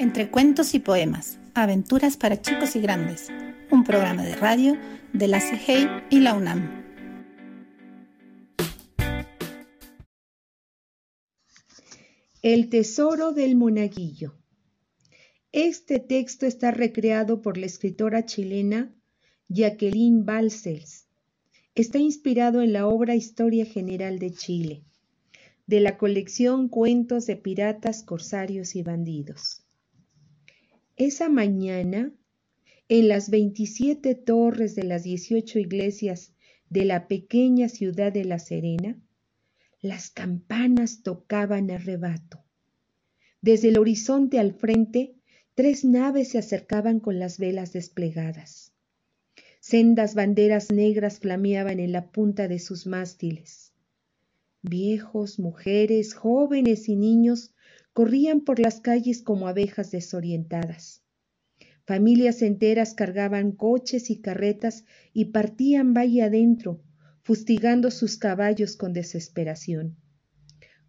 Entre cuentos y poemas, aventuras para chicos y grandes, un programa de radio de la CIGEI y la UNAM. El tesoro del monaguillo. Este texto está recreado por la escritora chilena Jacqueline Balcells. Está inspirado en la obra Historia General de Chile, de la colección Cuentos de Piratas, Corsarios y Bandidos. Esa mañana, en las 27 torres de las 18 iglesias de la pequeña ciudad de La Serena, las campanas tocaban a rebato. Desde el horizonte al frente, tres naves se acercaban con las velas desplegadas. Sendas banderas negras flameaban en la punta de sus mástiles. Viejos, mujeres, jóvenes y niños corrían por las calles como abejas desorientadas. Familias enteras cargaban coches y carretas y partían valle adentro, fustigando sus caballos con desesperación.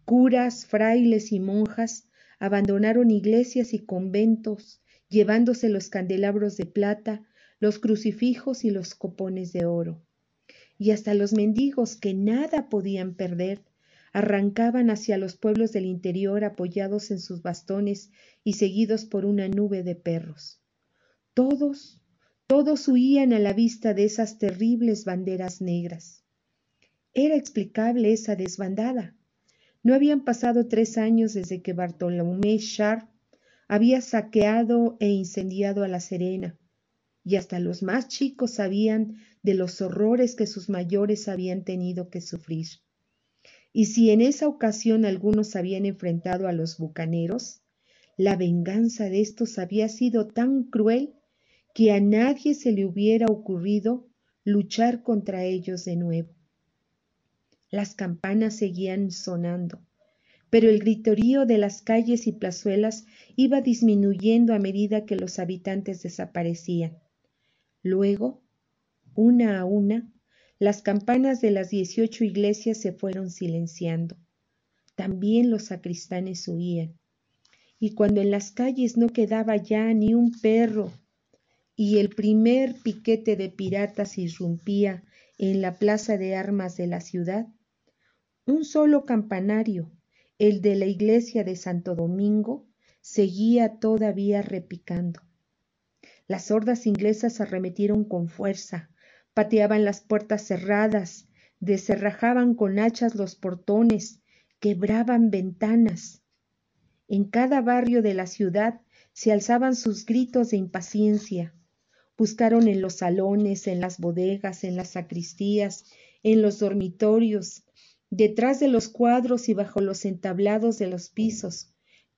Curas, frailes y monjas abandonaron iglesias y conventos, llevándose los candelabros de plata, los crucifijos y los copones de oro. Y hasta los mendigos que nada podían perder, arrancaban hacia los pueblos del interior apoyados en sus bastones y seguidos por una nube de perros. Todos, todos huían a la vista de esas terribles banderas negras. Era explicable esa desbandada. No habían pasado tres años desde que Bartolomé Sharp había saqueado e incendiado a La Serena, y hasta los más chicos sabían de los horrores que sus mayores habían tenido que sufrir. Y si en esa ocasión algunos habían enfrentado a los bucaneros, la venganza de estos había sido tan cruel que a nadie se le hubiera ocurrido luchar contra ellos de nuevo. Las campanas seguían sonando, pero el gritorío de las calles y plazuelas iba disminuyendo a medida que los habitantes desaparecían. Luego, una a una, las campanas de las dieciocho iglesias se fueron silenciando. También los sacristanes huían. Y cuando en las calles no quedaba ya ni un perro y el primer piquete de piratas irrumpía en la plaza de armas de la ciudad, un solo campanario, el de la iglesia de Santo Domingo, seguía todavía repicando. Las hordas inglesas arremetieron con fuerza, pateaban las puertas cerradas, descerrajaban con hachas los portones, quebraban ventanas. En cada barrio de la ciudad se alzaban sus gritos de impaciencia. Buscaron en los salones, en las bodegas, en las sacristías, en los dormitorios, detrás de los cuadros y bajo los entablados de los pisos,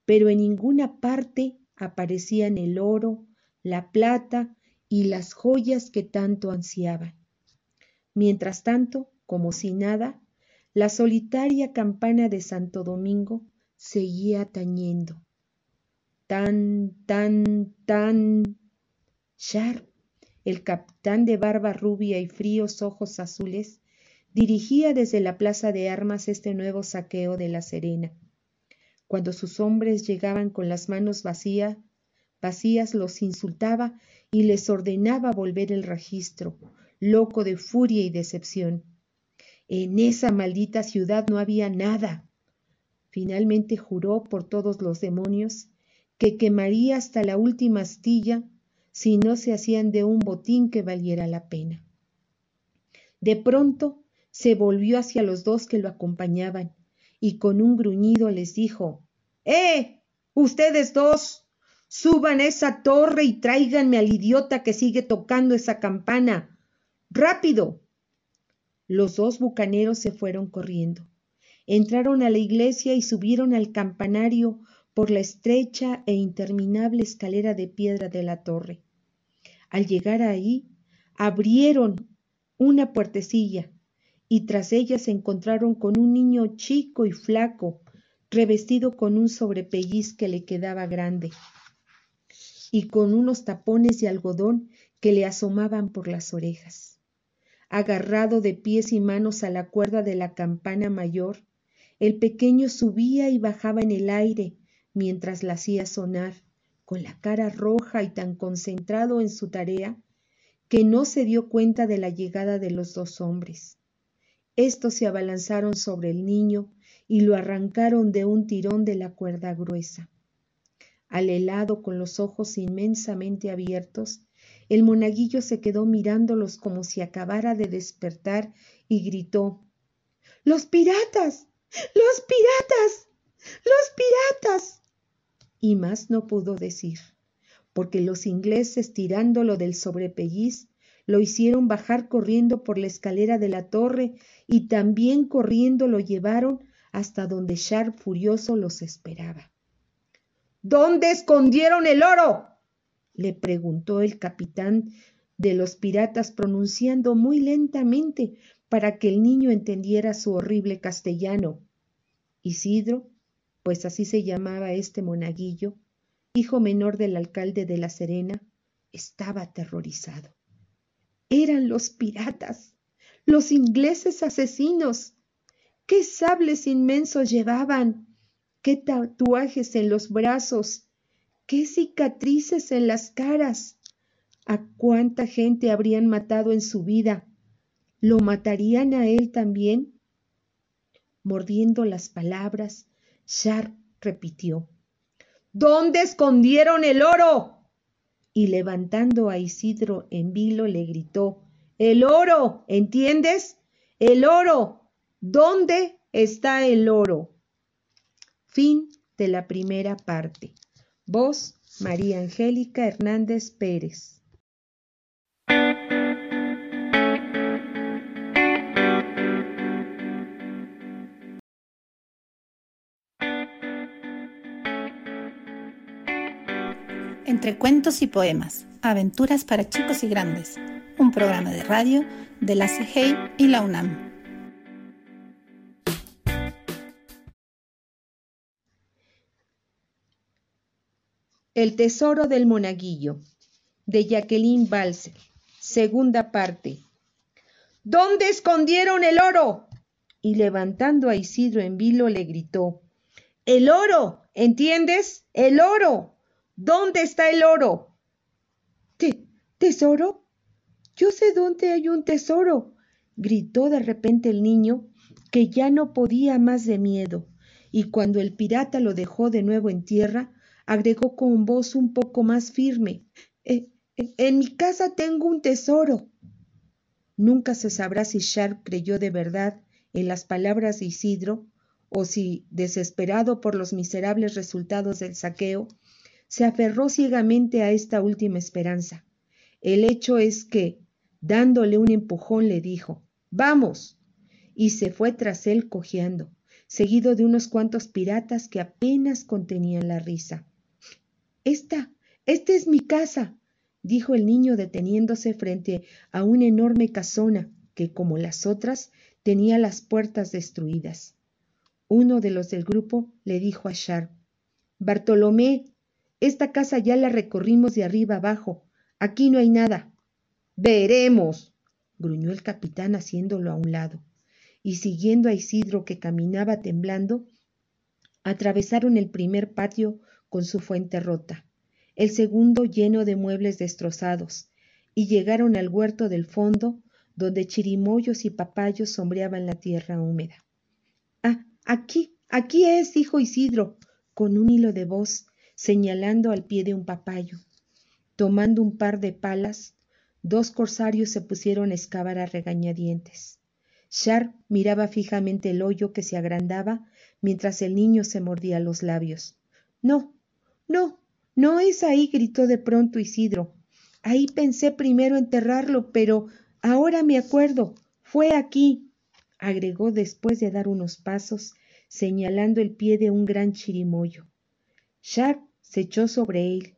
pero en ninguna parte aparecían el oro, la plata y las joyas que tanto ansiaban. Mientras tanto, como si nada, la solitaria campana de Santo Domingo seguía tañendo. Tan, tan, tan. Sharp, el capitán de barba rubia y fríos ojos azules, dirigía desde la plaza de armas este nuevo saqueo de La Serena. Cuando sus hombres llegaban con las manos vacías, vacías los insultaba y les ordenaba volver el registro, loco de furia y decepción. En esa maldita ciudad no había nada. Finalmente juró por todos los demonios que quemaría hasta la última astilla si no se hacían de un botín que valiera la pena. De pronto se volvió hacia los dos que lo acompañaban y con un gruñido les dijo ¡Eh! Ustedes dos. Suban esa torre y tráiganme al idiota que sigue tocando esa campana. ¡Rápido! Los dos bucaneros se fueron corriendo. Entraron a la iglesia y subieron al campanario por la estrecha e interminable escalera de piedra de la torre. Al llegar ahí, abrieron una puertecilla y tras ella se encontraron con un niño chico y flaco, revestido con un sobrepelliz que le quedaba grande, y con unos tapones de algodón que le asomaban por las orejas. Agarrado de pies y manos a la cuerda de la campana mayor, el pequeño subía y bajaba en el aire mientras la hacía sonar con la cara roja y tan concentrado en su tarea que no se dio cuenta de la llegada de los dos hombres. Estos se abalanzaron sobre el niño y lo arrancaron de un tirón de la cuerda gruesa. Al helado, con los ojos inmensamente abiertos, el monaguillo se quedó mirándolos como si acabara de despertar y gritó Los piratas. Los piratas. Los piratas. Y más no pudo decir, porque los ingleses tirándolo del sobrepelliz lo hicieron bajar corriendo por la escalera de la torre y también corriendo lo llevaron hasta donde Sharp furioso los esperaba. ¿Dónde escondieron el oro? le preguntó el capitán de los piratas pronunciando muy lentamente para que el niño entendiera su horrible castellano. Isidro, pues así se llamaba este monaguillo, hijo menor del alcalde de La Serena, estaba aterrorizado. Eran los piratas, los ingleses asesinos. ¿Qué sables inmensos llevaban? ¿Qué tatuajes en los brazos? ¿Qué cicatrices en las caras? ¿A cuánta gente habrían matado en su vida? ¿Lo matarían a él también? Mordiendo las palabras, Sharp repitió ¿Dónde escondieron el oro? y levantando a Isidro en vilo le gritó El oro, ¿entiendes? El oro. ¿Dónde está el oro? Fin de la primera parte. Voz María Angélica Hernández Pérez. Entre cuentos y poemas, aventuras para chicos y grandes, un programa de radio de la CIGEI y la UNAM. El tesoro del monaguillo, de Jacqueline Balser. Segunda parte. ¿Dónde escondieron el oro? Y levantando a Isidro en vilo le gritó, El oro, ¿entiendes? El oro. ¿Dónde está el oro? ¿Tesoro? Yo sé dónde hay un tesoro, gritó de repente el niño, que ya no podía más de miedo, y cuando el pirata lo dejó de nuevo en tierra, agregó con voz un poco más firme eh, eh, En mi casa tengo un tesoro. Nunca se sabrá si Sharp creyó de verdad en las palabras de Isidro, o si, desesperado por los miserables resultados del saqueo, se aferró ciegamente a esta última esperanza. El hecho es que, dándole un empujón, le dijo Vamos. y se fue tras él cojeando, seguido de unos cuantos piratas que apenas contenían la risa. Esta, esta es mi casa, dijo el niño deteniéndose frente a una enorme casona que, como las otras, tenía las puertas destruidas. Uno de los del grupo le dijo a Sharp Bartolomé, esta casa ya la recorrimos de arriba abajo. Aquí no hay nada. Veremos, gruñó el capitán haciéndolo a un lado. Y siguiendo a Isidro que caminaba temblando, atravesaron el primer patio con su fuente rota, el segundo lleno de muebles destrozados, y llegaron al huerto del fondo, donde chirimoyos y papayos sombreaban la tierra húmeda. Ah, aquí, aquí es, dijo Isidro, con un hilo de voz señalando al pie de un papayo. Tomando un par de palas, dos corsarios se pusieron a excavar a regañadientes. Sharp miraba fijamente el hoyo que se agrandaba mientras el niño se mordía los labios. No, no, no es ahí, gritó de pronto Isidro. Ahí pensé primero enterrarlo, pero ahora me acuerdo. Fue aquí, agregó después de dar unos pasos, señalando el pie de un gran chirimoyo. Sharp se echó sobre él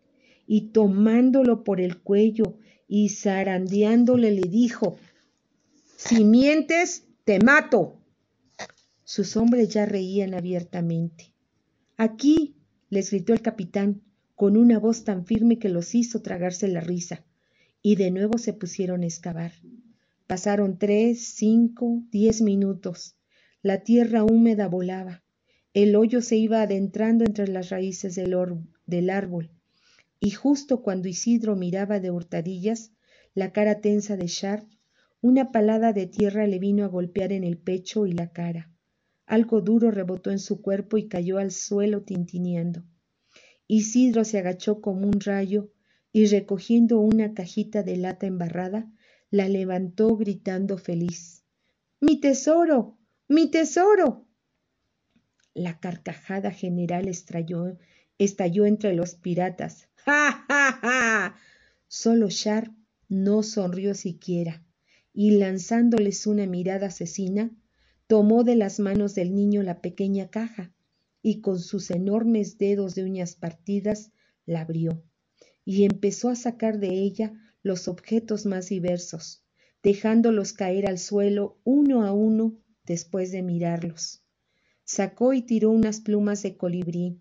y tomándolo por el cuello y zarandeándole le dijo, si mientes, te mato. Sus hombres ya reían abiertamente. Aquí, les gritó el capitán, con una voz tan firme que los hizo tragarse la risa, y de nuevo se pusieron a excavar. Pasaron tres, cinco, diez minutos. La tierra húmeda volaba. El hoyo se iba adentrando entre las raíces del, del árbol. y justo cuando Isidro miraba de hurtadillas la cara tensa de Sharp, una palada de tierra le vino a golpear en el pecho y la cara. Algo duro rebotó en su cuerpo y cayó al suelo tintineando. Isidro se agachó como un rayo y recogiendo una cajita de lata embarrada, la levantó gritando feliz. ¡Mi tesoro! ¡Mi tesoro! La carcajada general estalló, estalló entre los piratas. ¡Ja, ja, ja! Solo Sharp no sonrió siquiera, y lanzándoles una mirada asesina, tomó de las manos del niño la pequeña caja, y con sus enormes dedos de uñas partidas la abrió y empezó a sacar de ella los objetos más diversos, dejándolos caer al suelo uno a uno después de mirarlos. Sacó y tiró unas plumas de colibrí,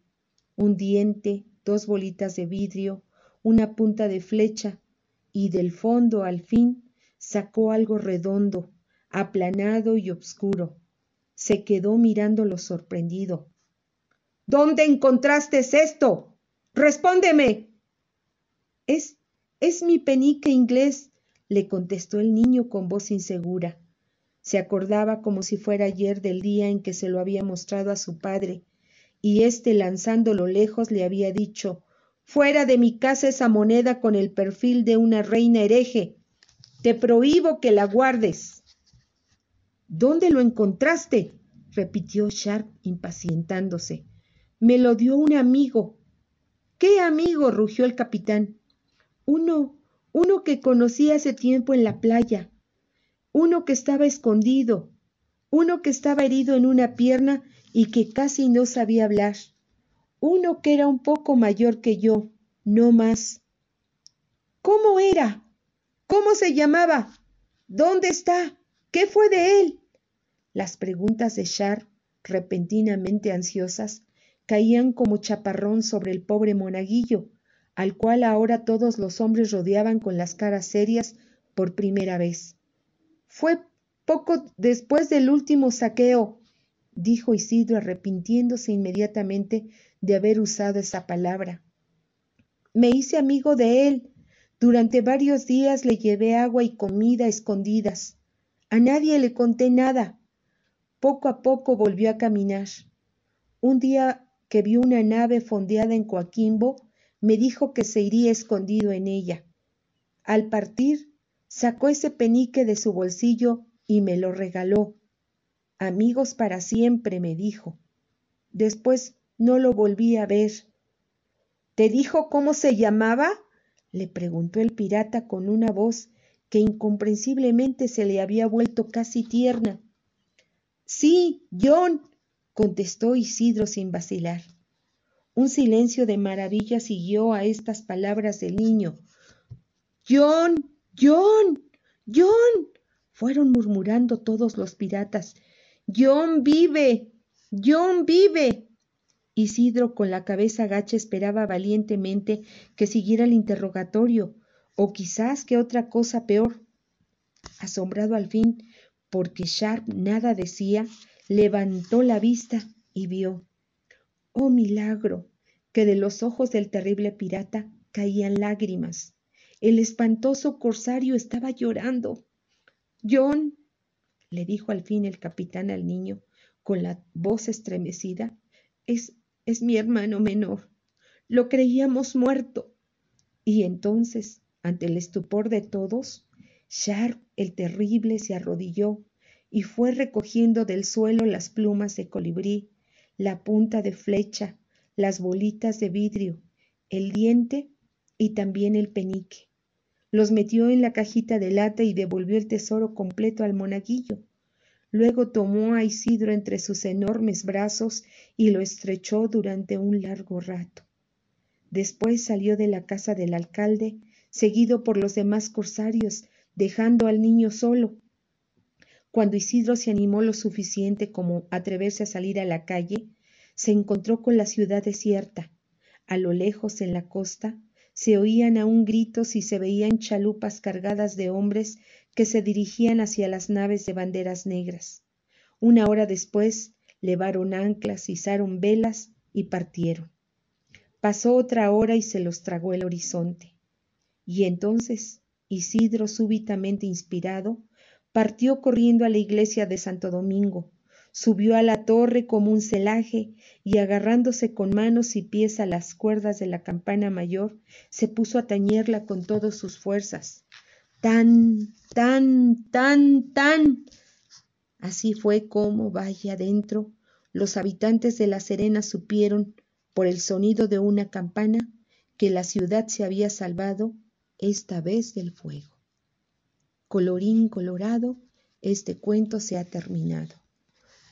un diente, dos bolitas de vidrio, una punta de flecha, y del fondo al fin sacó algo redondo, aplanado y obscuro. Se quedó mirándolo sorprendido. ¿Dónde encontraste esto? Respóndeme. Es, es mi penique inglés, le contestó el niño con voz insegura. Se acordaba como si fuera ayer del día en que se lo había mostrado a su padre, y éste lanzándolo lejos le había dicho Fuera de mi casa esa moneda con el perfil de una reina hereje. Te prohíbo que la guardes. ¿Dónde lo encontraste? repitió Sharp impacientándose. Me lo dio un amigo. ¿Qué amigo? rugió el capitán. Uno, uno que conocí hace tiempo en la playa, uno que estaba escondido, uno que estaba herido en una pierna y que casi no sabía hablar, uno que era un poco mayor que yo, no más. ¿Cómo era? ¿Cómo se llamaba? ¿Dónde está? ¿Qué fue de él? Las preguntas de Char, repentinamente ansiosas, caían como chaparrón sobre el pobre monaguillo, al cual ahora todos los hombres rodeaban con las caras serias por primera vez. Fue poco después del último saqueo, dijo Isidro arrepintiéndose inmediatamente de haber usado esa palabra. Me hice amigo de él. Durante varios días le llevé agua y comida escondidas. A nadie le conté nada. Poco a poco volvió a caminar. Un día que vio una nave fondeada en Coaquimbo, me dijo que se iría escondido en ella. Al partir, sacó ese penique de su bolsillo y me lo regaló. Amigos para siempre, me dijo. Después no lo volví a ver. ¿Te dijo cómo se llamaba? le preguntó el pirata con una voz que incomprensiblemente se le había vuelto casi tierna. Sí, John, contestó Isidro sin vacilar. Un silencio de maravilla siguió a estas palabras del niño. John, John, John. fueron murmurando todos los piratas. John vive, John vive. Isidro con la cabeza gacha esperaba valientemente que siguiera el interrogatorio, o quizás que otra cosa peor. Asombrado al fin, porque Sharp nada decía, levantó la vista y vio oh milagro, que de los ojos del terrible pirata caían lágrimas. El espantoso corsario estaba llorando. John, le dijo al fin el capitán al niño, con la voz estremecida, es, es mi hermano menor. Lo creíamos muerto. Y entonces, ante el estupor de todos, Sharp el terrible se arrodilló y fue recogiendo del suelo las plumas de colibrí la punta de flecha, las bolitas de vidrio, el diente y también el penique. Los metió en la cajita de lata y devolvió el tesoro completo al monaguillo. Luego tomó a Isidro entre sus enormes brazos y lo estrechó durante un largo rato. Después salió de la casa del alcalde, seguido por los demás corsarios, dejando al niño solo, cuando Isidro se animó lo suficiente como atreverse a salir a la calle, se encontró con la ciudad desierta. A lo lejos, en la costa, se oían aún gritos y se veían chalupas cargadas de hombres que se dirigían hacia las naves de banderas negras. Una hora después, levaron anclas, izaron velas y partieron. Pasó otra hora y se los tragó el horizonte. Y entonces Isidro, súbitamente inspirado, partió corriendo a la iglesia de Santo Domingo, subió a la torre como un celaje y agarrándose con manos y pies a las cuerdas de la campana mayor, se puso a tañerla con todas sus fuerzas. Tan, tan, tan, tan. Así fue como, vaya adentro, los habitantes de La Serena supieron, por el sonido de una campana, que la ciudad se había salvado esta vez del fuego. Colorín colorado, este cuento se ha terminado.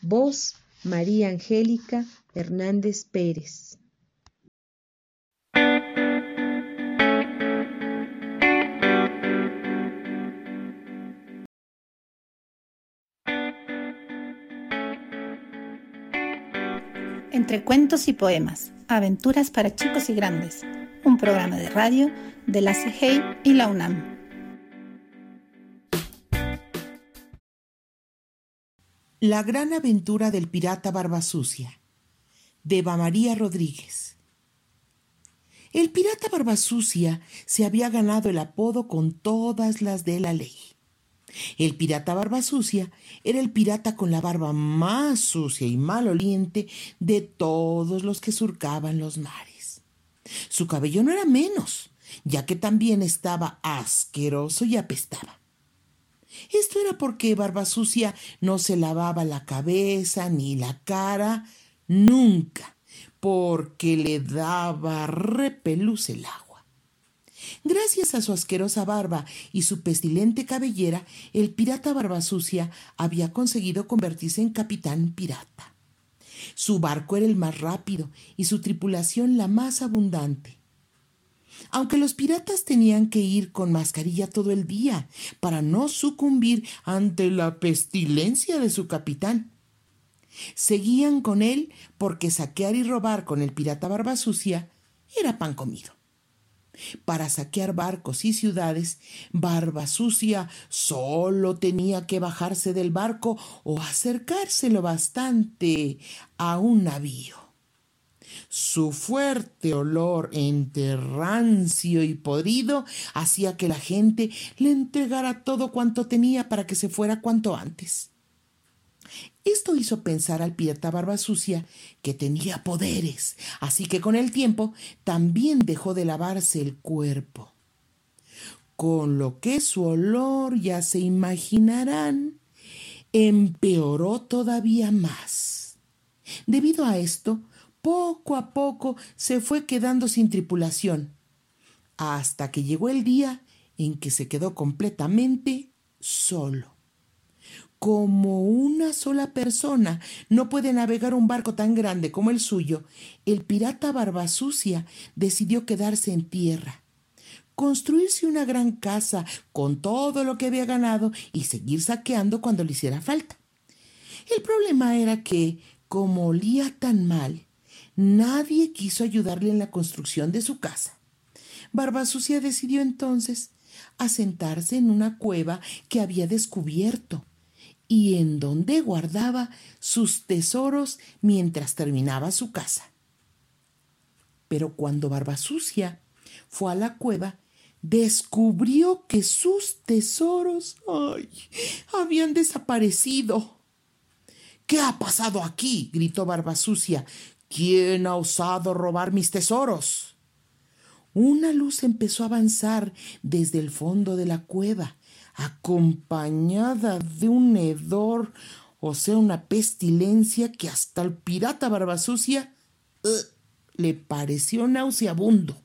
Voz María Angélica Hernández Pérez. Entre cuentos y poemas, aventuras para chicos y grandes, programa de radio de la CIGEI y la UNAM. La gran aventura del pirata Barbasucia, de Eva María Rodríguez. El pirata Barbasucia se había ganado el apodo con todas las de la ley. El pirata Barbasucia era el pirata con la barba más sucia y maloliente de todos los que surcaban los mares. Su cabello no era menos, ya que también estaba asqueroso y apestaba. Esto era porque Barbasucia no se lavaba la cabeza ni la cara nunca, porque le daba repelús el agua. Gracias a su asquerosa barba y su pestilente cabellera, el pirata Barbasucia había conseguido convertirse en capitán pirata. Su barco era el más rápido y su tripulación la más abundante aunque los piratas tenían que ir con mascarilla todo el día para no sucumbir ante la pestilencia de su capitán. Seguían con él porque saquear y robar con el pirata barba sucia era pan comido. Para saquear barcos y ciudades, Barba Sucia solo tenía que bajarse del barco o acercárselo bastante a un navío. Su fuerte olor entre rancio y podrido hacía que la gente le entregara todo cuanto tenía para que se fuera cuanto antes. Esto hizo pensar al pirata barba sucia que tenía poderes, así que con el tiempo también dejó de lavarse el cuerpo. Con lo que su olor, ya se imaginarán, empeoró todavía más. Debido a esto, poco a poco se fue quedando sin tripulación, hasta que llegó el día en que se quedó completamente solo. Como una sola persona no puede navegar un barco tan grande como el suyo, el pirata Barbasucia decidió quedarse en tierra, construirse una gran casa con todo lo que había ganado y seguir saqueando cuando le hiciera falta. El problema era que, como olía tan mal, Nadie quiso ayudarle en la construcción de su casa. Barbasucia decidió entonces asentarse en una cueva que había descubierto y en donde guardaba sus tesoros mientras terminaba su casa. Pero cuando Barbasucia fue a la cueva, descubrió que sus tesoros ay, habían desaparecido. ¿Qué ha pasado aquí? gritó Barbasucia, ¿Quién ha osado robar mis tesoros? Una luz empezó a avanzar desde el fondo de la cueva, acompañada de un hedor, o sea, una pestilencia que hasta el pirata barbasucia uh, le pareció nauseabundo.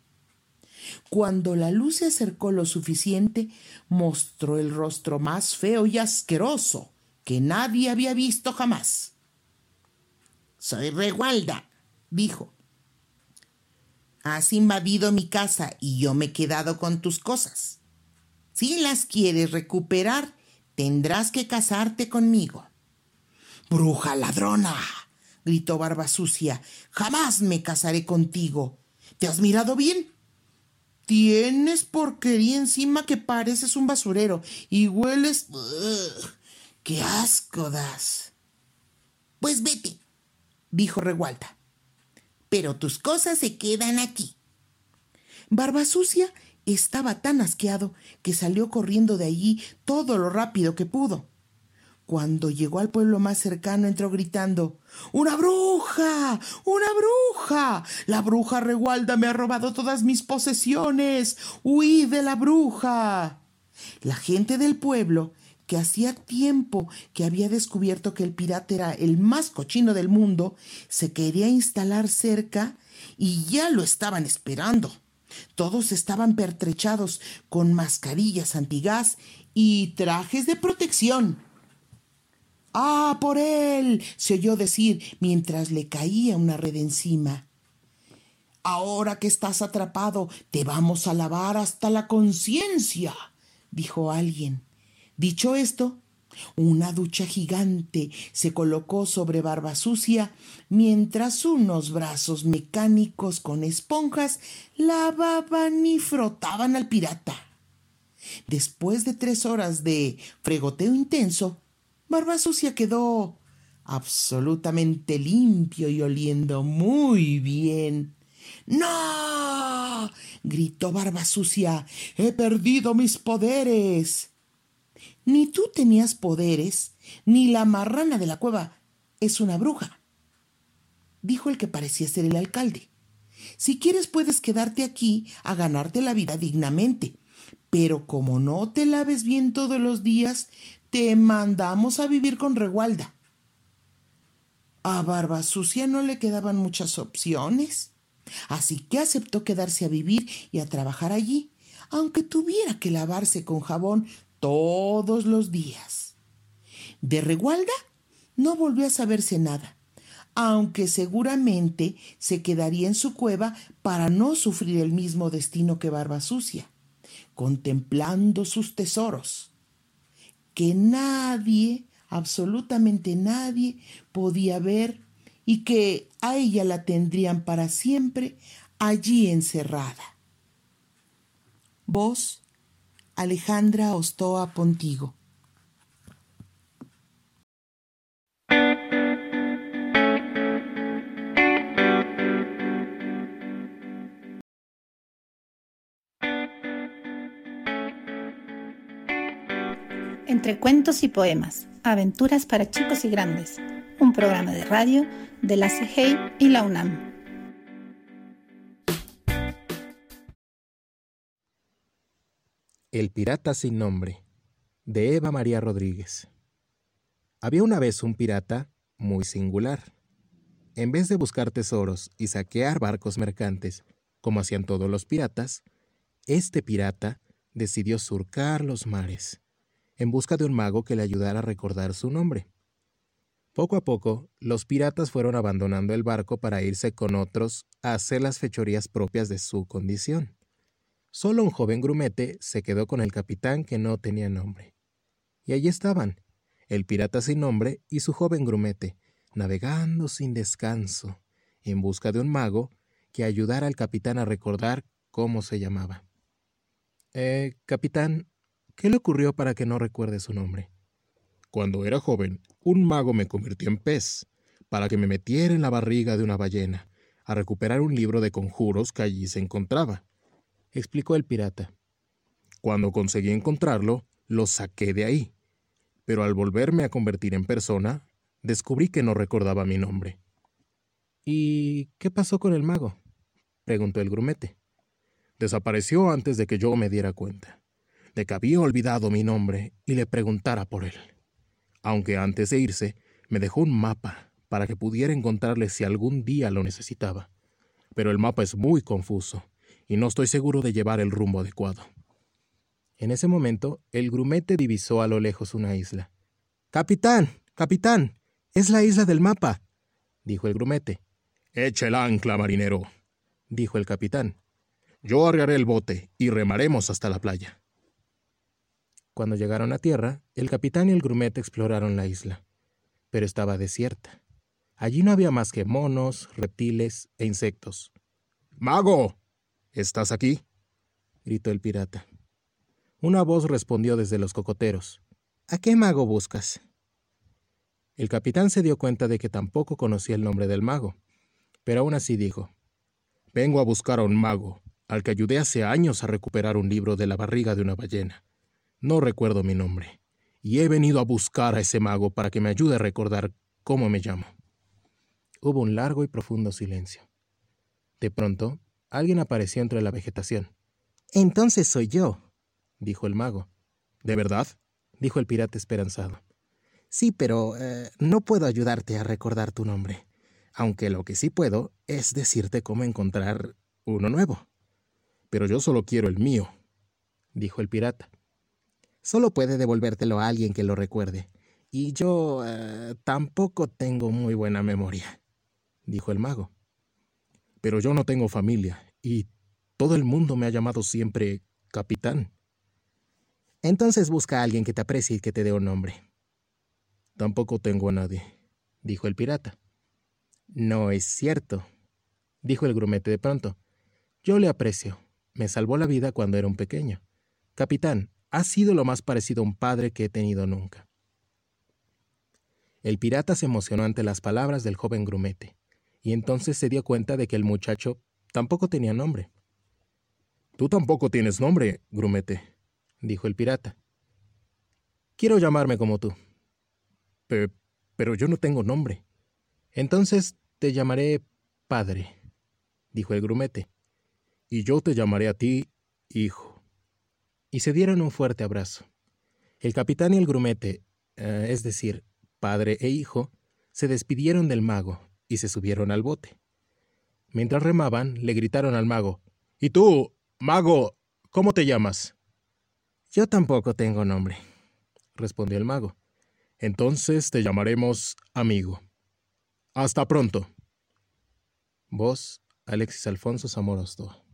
Cuando la luz se acercó lo suficiente, mostró el rostro más feo y asqueroso que nadie había visto jamás. Soy Regualda, dijo. Has invadido mi casa y yo me he quedado con tus cosas. Si las quieres recuperar, tendrás que casarte conmigo. Bruja ladrona, gritó Barba Sucia, jamás me casaré contigo. ¿Te has mirado bien? Tienes porquería encima que pareces un basurero y hueles... ¡Qué asco das! Pues vete, dijo Regualta. pero tus cosas se quedan aquí. Barbasucia estaba tan asqueado que salió corriendo de allí todo lo rápido que pudo. Cuando llegó al pueblo más cercano entró gritando ¡Una bruja! ¡Una bruja! La bruja Regualda me ha robado todas mis posesiones. ¡Huí de la bruja! La gente del pueblo, que hacía tiempo que había descubierto que el pirata era el más cochino del mundo, se quería instalar cerca y ya lo estaban esperando. Todos estaban pertrechados con mascarillas antigás y trajes de protección. ¡Ah, por él! se oyó decir mientras le caía una red encima. Ahora que estás atrapado, te vamos a lavar hasta la conciencia, dijo alguien. Dicho esto, una ducha gigante se colocó sobre Barba Sucia mientras unos brazos mecánicos con esponjas lavaban y frotaban al pirata. Después de tres horas de fregoteo intenso, Barba Sucia quedó absolutamente limpio y oliendo muy bien. ¡No! gritó Barba Sucia. He perdido mis poderes. Ni tú tenías poderes, ni la marrana de la cueva es una bruja, dijo el que parecía ser el alcalde. Si quieres puedes quedarte aquí a ganarte la vida dignamente, pero como no te laves bien todos los días, te mandamos a vivir con Regualda. A Barba Sucia no le quedaban muchas opciones, así que aceptó quedarse a vivir y a trabajar allí, aunque tuviera que lavarse con jabón todos los días. De Regualda no volvió a saberse nada, aunque seguramente se quedaría en su cueva para no sufrir el mismo destino que Barba Sucia, contemplando sus tesoros que nadie, absolutamente nadie, podía ver y que a ella la tendrían para siempre allí encerrada. Vos, Alejandra Ostoa Pontigo. Entre cuentos y poemas, aventuras para chicos y grandes, un programa de radio de la CIGEI y la UNAM. El pirata sin nombre, de Eva María Rodríguez. Había una vez un pirata muy singular. En vez de buscar tesoros y saquear barcos mercantes, como hacían todos los piratas, este pirata decidió surcar los mares en busca de un mago que le ayudara a recordar su nombre. Poco a poco, los piratas fueron abandonando el barco para irse con otros a hacer las fechorías propias de su condición. Solo un joven grumete se quedó con el capitán que no tenía nombre. Y allí estaban, el pirata sin nombre y su joven grumete, navegando sin descanso, en busca de un mago que ayudara al capitán a recordar cómo se llamaba. Eh, capitán, ¿Qué le ocurrió para que no recuerde su nombre? Cuando era joven, un mago me convirtió en pez, para que me metiera en la barriga de una ballena, a recuperar un libro de conjuros que allí se encontraba, explicó el pirata. Cuando conseguí encontrarlo, lo saqué de ahí, pero al volverme a convertir en persona, descubrí que no recordaba mi nombre. ¿Y qué pasó con el mago? preguntó el grumete. Desapareció antes de que yo me diera cuenta de que había olvidado mi nombre y le preguntara por él. Aunque antes de irse, me dejó un mapa para que pudiera encontrarle si algún día lo necesitaba. Pero el mapa es muy confuso y no estoy seguro de llevar el rumbo adecuado. En ese momento, el grumete divisó a lo lejos una isla. Capitán, capitán, es la isla del mapa, dijo el grumete. Echa el ancla, marinero, dijo el capitán. Yo arriaré el bote y remaremos hasta la playa. Cuando llegaron a tierra, el capitán y el grumete exploraron la isla, pero estaba desierta. Allí no había más que monos, reptiles e insectos. ¡Mago! ¿Estás aquí? gritó el pirata. Una voz respondió desde los cocoteros. ¿A qué mago buscas? El capitán se dio cuenta de que tampoco conocía el nombre del mago, Pero aún así dijo, Vengo a buscar a un mago, al que ayudé hace años a recuperar un libro de la barriga de una ballena. No recuerdo mi nombre, y he venido a buscar a ese mago para que me ayude a recordar cómo me llamo. Hubo un largo y profundo silencio. De pronto, alguien apareció entre la vegetación. Entonces soy yo, dijo el mago. ¿De verdad? dijo el pirata esperanzado. Sí, pero eh, no puedo ayudarte a recordar tu nombre, aunque lo que sí puedo es decirte cómo encontrar uno nuevo. Pero yo solo quiero el mío, dijo el pirata. Solo puede devolvértelo a alguien que lo recuerde, y yo eh, tampoco tengo muy buena memoria, dijo el mago. Pero yo no tengo familia, y todo el mundo me ha llamado siempre capitán. Entonces busca a alguien que te aprecie y que te dé un nombre. Tampoco tengo a nadie, dijo el pirata. No es cierto, dijo el grumete de pronto. Yo le aprecio. Me salvó la vida cuando era un pequeño. Capitán, ha sido lo más parecido a un padre que he tenido nunca. El pirata se emocionó ante las palabras del joven grumete, y entonces se dio cuenta de que el muchacho tampoco tenía nombre. Tú tampoco tienes nombre, grumete, dijo el pirata. Quiero llamarme como tú. pero yo no tengo nombre. Entonces te llamaré padre, dijo el grumete. Y yo te llamaré a ti hijo. Y se dieron un fuerte abrazo. El capitán y el grumete, eh, es decir, padre e hijo, se despidieron del mago y se subieron al bote. Mientras remaban, le gritaron al mago, ¿Y tú, mago, cómo te llamas? Yo tampoco tengo nombre, respondió el mago. Entonces te llamaremos amigo. Hasta pronto. Vos, Alexis Alfonso Zamorosdo.